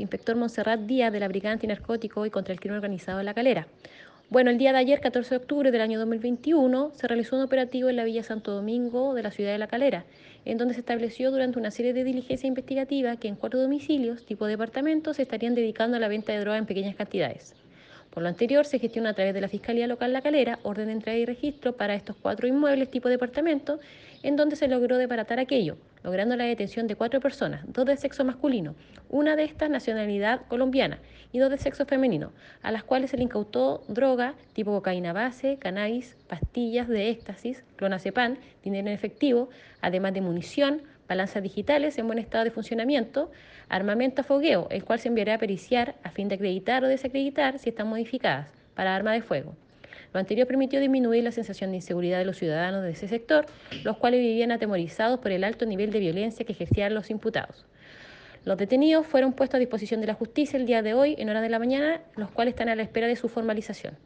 inspector Montserrat Díaz de la Brigada Antinarcótico y contra el Crimen Organizado de La Calera. Bueno, el día de ayer, 14 de octubre del año 2021, se realizó un operativo en la Villa Santo Domingo de la ciudad de La Calera, en donde se estableció durante una serie de diligencias investigativas que en cuatro domicilios, tipo departamentos, se estarían dedicando a la venta de droga en pequeñas cantidades. Por lo anterior, se gestiona a través de la Fiscalía Local La Calera orden de entrega y registro para estos cuatro inmuebles tipo departamento, en donde se logró debaratar aquello, logrando la detención de cuatro personas, dos de sexo masculino, una de estas nacionalidad colombiana y dos de sexo femenino, a las cuales se le incautó droga tipo cocaína base, cannabis, pastillas de éxtasis, clonazepam, dinero en efectivo, además de munición, balanzas digitales en buen estado de funcionamiento, armamento a fogueo, el cual se enviará a periciar a fin de acreditar o desacreditar si están modificadas para arma de fuego. Lo anterior permitió disminuir la sensación de inseguridad de los ciudadanos de ese sector, los cuales vivían atemorizados por el alto nivel de violencia que ejercían los imputados. Los detenidos fueron puestos a disposición de la justicia el día de hoy en hora de la mañana, los cuales están a la espera de su formalización.